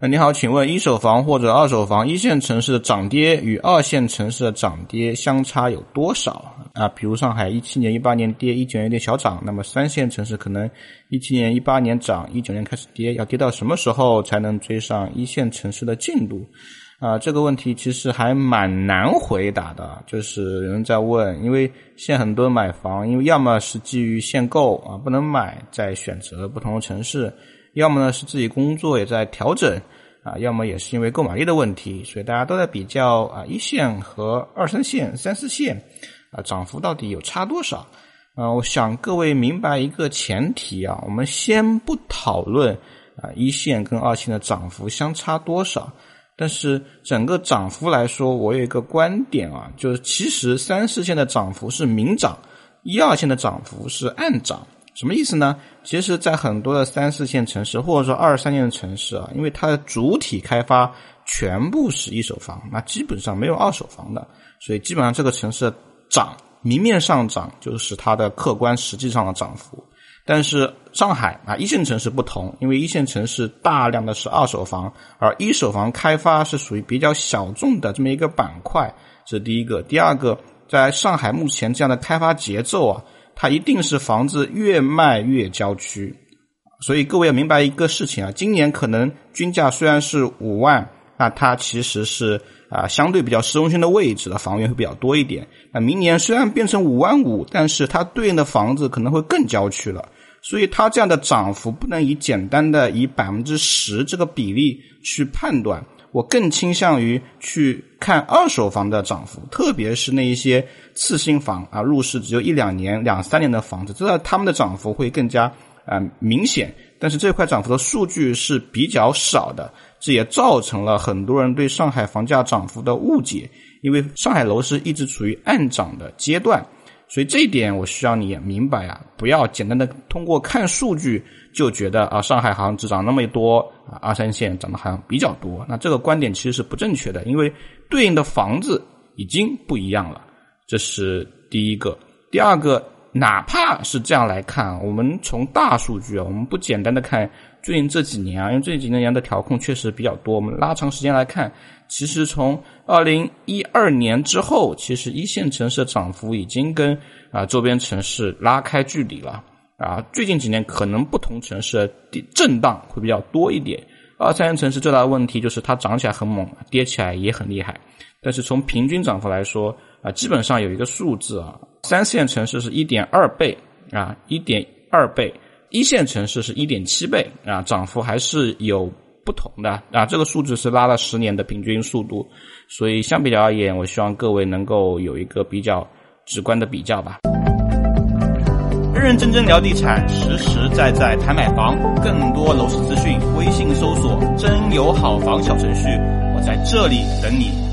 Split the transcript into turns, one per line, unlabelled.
呃，你好，请问一手房或者二手房一线城市的涨跌与二线城市的涨跌相差有多少啊？比如上海一七年、一八年跌，一九年有点小涨，那么三线城市可能一七年、一八年涨，一九年开始跌，要跌到什么时候才能追上一线城市的进度？啊，这个问题其实还蛮难回答的。就是有人在问，因为现在很多买房，因为要么是基于限购啊不能买，在选择不同的城市。要么呢是自己工作也在调整啊，要么也是因为购买力的问题，所以大家都在比较啊一线和二三线、三四线啊涨幅到底有差多少？啊，我想各位明白一个前提啊，我们先不讨论啊一线跟二线的涨幅相差多少，但是整个涨幅来说，我有一个观点啊，就是其实三四线的涨幅是明涨，一二线的涨幅是暗涨。什么意思呢？其实，在很多的三四线城市，或者说二三线的城市啊，因为它的主体开发全部是一手房，那基本上没有二手房的，所以基本上这个城市涨，明面上涨就是它的客观实际上的涨幅。但是上海啊，一线城市不同，因为一线城市大量的是二手房，而一手房开发是属于比较小众的这么一个板块，这是第一个。第二个，在上海目前这样的开发节奏啊。它一定是房子越卖越郊区，所以各位要明白一个事情啊，今年可能均价虽然是五万，那它其实是啊相对比较市中心的位置的房源会比较多一点。那明年虽然变成五万五，但是它对应的房子可能会更郊区了，所以它这样的涨幅不能以简单的以百分之十这个比例去判断。我更倾向于去看二手房的涨幅，特别是那一些次新房啊，入市只有一两年、两三年的房子，知道他们的涨幅会更加啊明显。但是这块涨幅的数据是比较少的，这也造成了很多人对上海房价涨幅的误解，因为上海楼市一直处于暗涨的阶段。所以这一点我需要你也明白啊，不要简单的通过看数据就觉得啊上海好像只涨那么多啊二三线涨的好像比较多，那这个观点其实是不正确的，因为对应的房子已经不一样了，这是第一个。第二个，哪怕是这样来看，我们从大数据啊，我们不简单的看最近这几年啊，因为这几年的调控确实比较多，我们拉长时间来看。其实从二零一二年之后，其实一线城市的涨幅已经跟啊周边城市拉开距离了啊。最近几年可能不同城市的震荡会比较多一点。二三线城市最大的问题就是它涨起来很猛，跌起来也很厉害。但是从平均涨幅来说啊，基本上有一个数字啊，三线城市是一点二倍啊，一点二倍；一线城市是一点七倍啊，涨幅还是有。不同的啊，这个数字是拉了十年的平均速度，所以相比较而言，我希望各位能够有一个比较直观的比较吧。认认真真聊地产，实实在在谈买房，更多楼市资讯，微信搜索“真有好房”小程序，我在这里等你。